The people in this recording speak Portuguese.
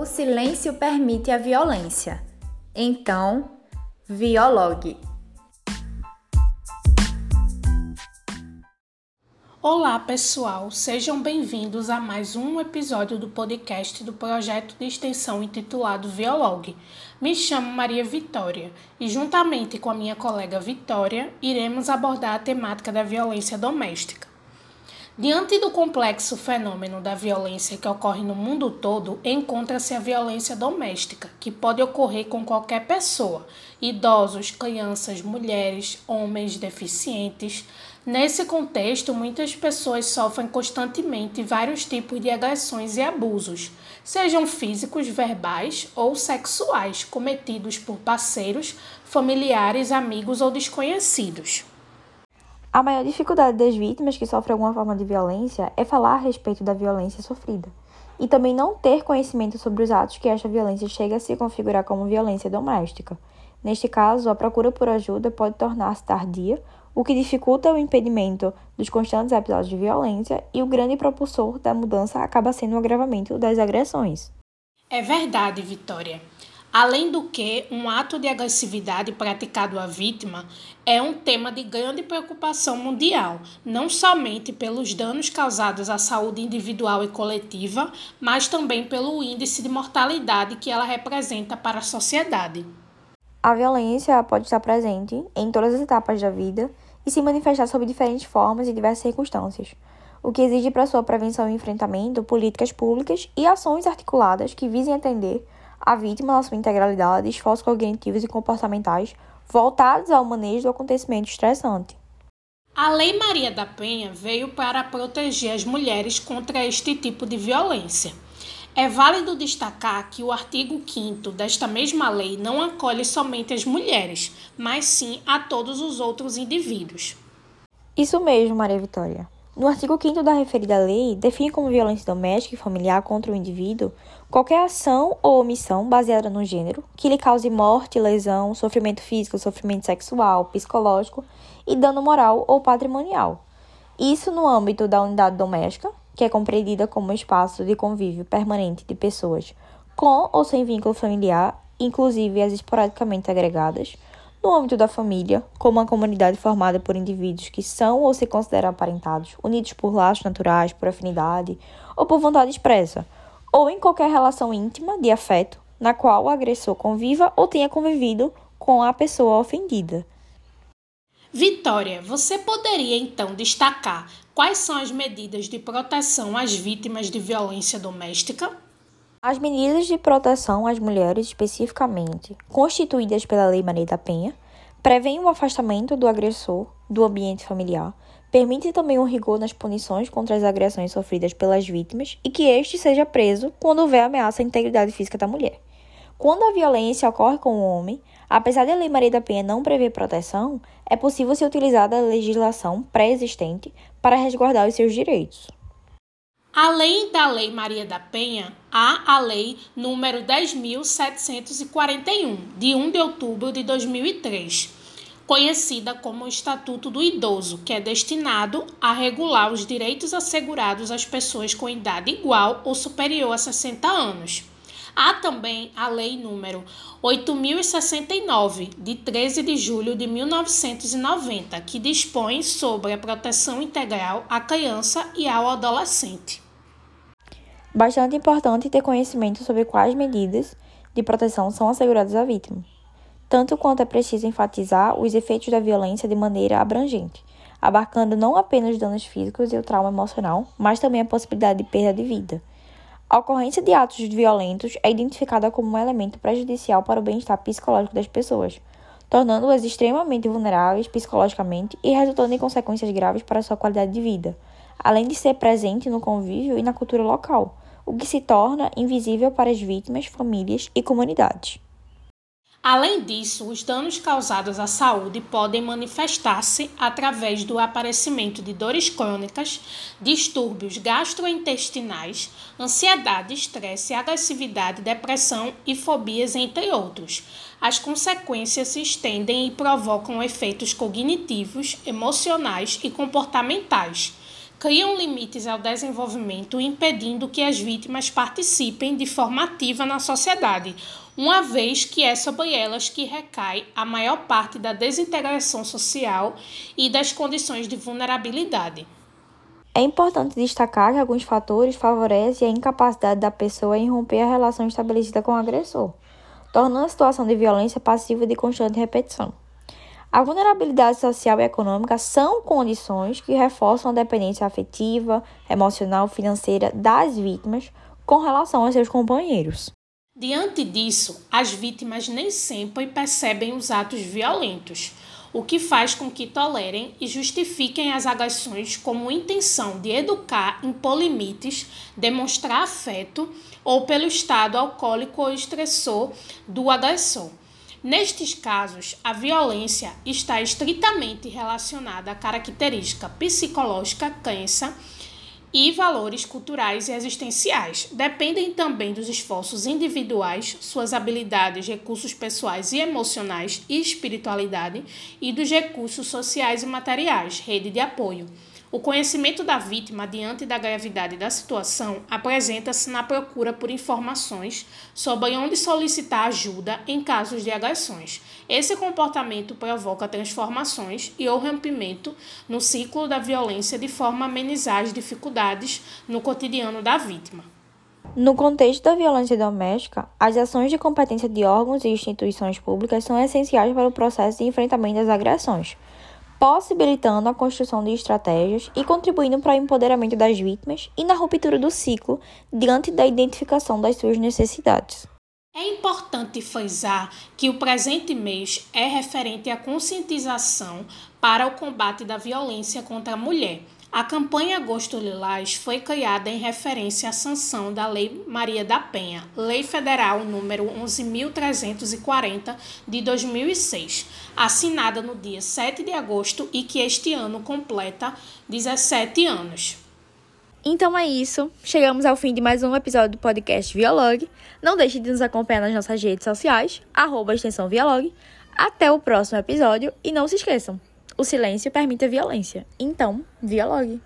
O silêncio permite a violência. Então, viologue. Olá, pessoal. Sejam bem-vindos a mais um episódio do podcast do projeto de extensão intitulado Violog. Me chamo Maria Vitória e, juntamente com a minha colega Vitória, iremos abordar a temática da violência doméstica. Diante do complexo fenômeno da violência que ocorre no mundo todo, encontra-se a violência doméstica, que pode ocorrer com qualquer pessoa: idosos, crianças, mulheres, homens, deficientes. Nesse contexto, muitas pessoas sofrem constantemente vários tipos de agressões e abusos, sejam físicos, verbais ou sexuais, cometidos por parceiros, familiares, amigos ou desconhecidos. A maior dificuldade das vítimas que sofrem alguma forma de violência é falar a respeito da violência sofrida e também não ter conhecimento sobre os atos que esta violência chega a se configurar como violência doméstica. Neste caso, a procura por ajuda pode tornar-se tardia, o que dificulta o impedimento dos constantes episódios de violência e o grande propulsor da mudança acaba sendo o agravamento das agressões. É verdade, Vitória. Além do que, um ato de agressividade praticado à vítima é um tema de grande preocupação mundial, não somente pelos danos causados à saúde individual e coletiva, mas também pelo índice de mortalidade que ela representa para a sociedade. A violência pode estar presente em todas as etapas da vida e se manifestar sob diferentes formas e diversas circunstâncias, o que exige para sua prevenção e enfrentamento políticas públicas e ações articuladas que visem atender a vítima na sua integralidade, esforços cognitivos e comportamentais voltados ao manejo do acontecimento estressante. A Lei Maria da Penha veio para proteger as mulheres contra este tipo de violência. É válido destacar que o artigo 5 desta mesma lei não acolhe somente as mulheres, mas sim a todos os outros indivíduos. Isso mesmo, Maria Vitória. No artigo 5 da referida lei, define como violência doméstica e familiar contra o indivíduo qualquer ação ou omissão baseada no gênero que lhe cause morte, lesão, sofrimento físico, sofrimento sexual, psicológico e dano moral ou patrimonial. Isso no âmbito da unidade doméstica, que é compreendida como espaço de convívio permanente de pessoas com ou sem vínculo familiar, inclusive as esporadicamente agregadas no âmbito da família, como uma comunidade formada por indivíduos que são ou se consideram aparentados, unidos por laços naturais, por afinidade ou por vontade expressa, ou em qualquer relação íntima de afeto na qual o agressor conviva ou tenha convivido com a pessoa ofendida. Vitória, você poderia então destacar quais são as medidas de proteção às vítimas de violência doméstica? As medidas de proteção às mulheres, especificamente, constituídas pela Lei Maria da Penha, prevêem o afastamento do agressor do ambiente familiar, permitem também um rigor nas punições contra as agressões sofridas pelas vítimas e que este seja preso quando houver ameaça à integridade física da mulher. Quando a violência ocorre com o homem, apesar da Lei Maria da Penha não prever proteção, é possível se utilizar da legislação pré-existente para resguardar os seus direitos. Além da Lei Maria da Penha, há a Lei número 10.741, de 1 de outubro de 2003, conhecida como Estatuto do Idoso, que é destinado a regular os direitos assegurados às pessoas com idade igual ou superior a 60 anos. Há também a Lei número 8069, de 13 de julho de 1990, que dispõe sobre a proteção integral à criança e ao adolescente. Bastante importante ter conhecimento sobre quais medidas de proteção são asseguradas à vítima, tanto quanto é preciso enfatizar os efeitos da violência de maneira abrangente, abarcando não apenas os danos físicos e o trauma emocional, mas também a possibilidade de perda de vida. A ocorrência de atos violentos é identificada como um elemento prejudicial para o bem-estar psicológico das pessoas, tornando-as extremamente vulneráveis psicologicamente e resultando em consequências graves para sua qualidade de vida, além de ser presente no convívio e na cultura local o que se torna invisível para as vítimas, famílias e comunidades. Além disso, os danos causados à saúde podem manifestar-se através do aparecimento de dores crônicas, distúrbios gastrointestinais, ansiedade, estresse, agressividade, depressão e fobias, entre outros. As consequências se estendem e provocam efeitos cognitivos, emocionais e comportamentais criam limites ao desenvolvimento, impedindo que as vítimas participem de forma ativa na sociedade, uma vez que é sobre elas que recai a maior parte da desintegração social e das condições de vulnerabilidade. É importante destacar que alguns fatores favorecem a incapacidade da pessoa em romper a relação estabelecida com o agressor, tornando a situação de violência passiva de constante repetição. A vulnerabilidade social e econômica são condições que reforçam a dependência afetiva, emocional, financeira das vítimas com relação aos seus companheiros. Diante disso, as vítimas nem sempre percebem os atos violentos, o que faz com que tolerem e justifiquem as agressões como intenção de educar, impor limites, demonstrar afeto ou pelo estado alcoólico ou estressor do agressor. Nestes casos, a violência está estritamente relacionada à característica psicológica tensa e valores culturais e existenciais. Dependem também dos esforços individuais, suas habilidades, recursos pessoais e emocionais e espiritualidade, e dos recursos sociais e materiais, rede de apoio. O conhecimento da vítima diante da gravidade da situação apresenta-se na procura por informações sobre onde solicitar ajuda em casos de agressões. Esse comportamento provoca transformações e ou rompimento no ciclo da violência de forma a amenizar as dificuldades no cotidiano da vítima. No contexto da violência doméstica, as ações de competência de órgãos e instituições públicas são essenciais para o processo de enfrentamento das agressões possibilitando a construção de estratégias e contribuindo para o empoderamento das vítimas e na ruptura do ciclo diante da identificação das suas necessidades. É importante frisar que o presente mês é referente à conscientização para o combate da violência contra a mulher a campanha Agosto Lilás foi criada em referência à sanção da Lei Maria da Penha, Lei Federal número 11.340 de 2006, assinada no dia 7 de agosto e que este ano completa 17 anos. Então é isso. Chegamos ao fim de mais um episódio do podcast Violog. Não deixe de nos acompanhar nas nossas redes sociais, arroba extensão. Até o próximo episódio e não se esqueçam, o silêncio permite a violência. Então, dialogue.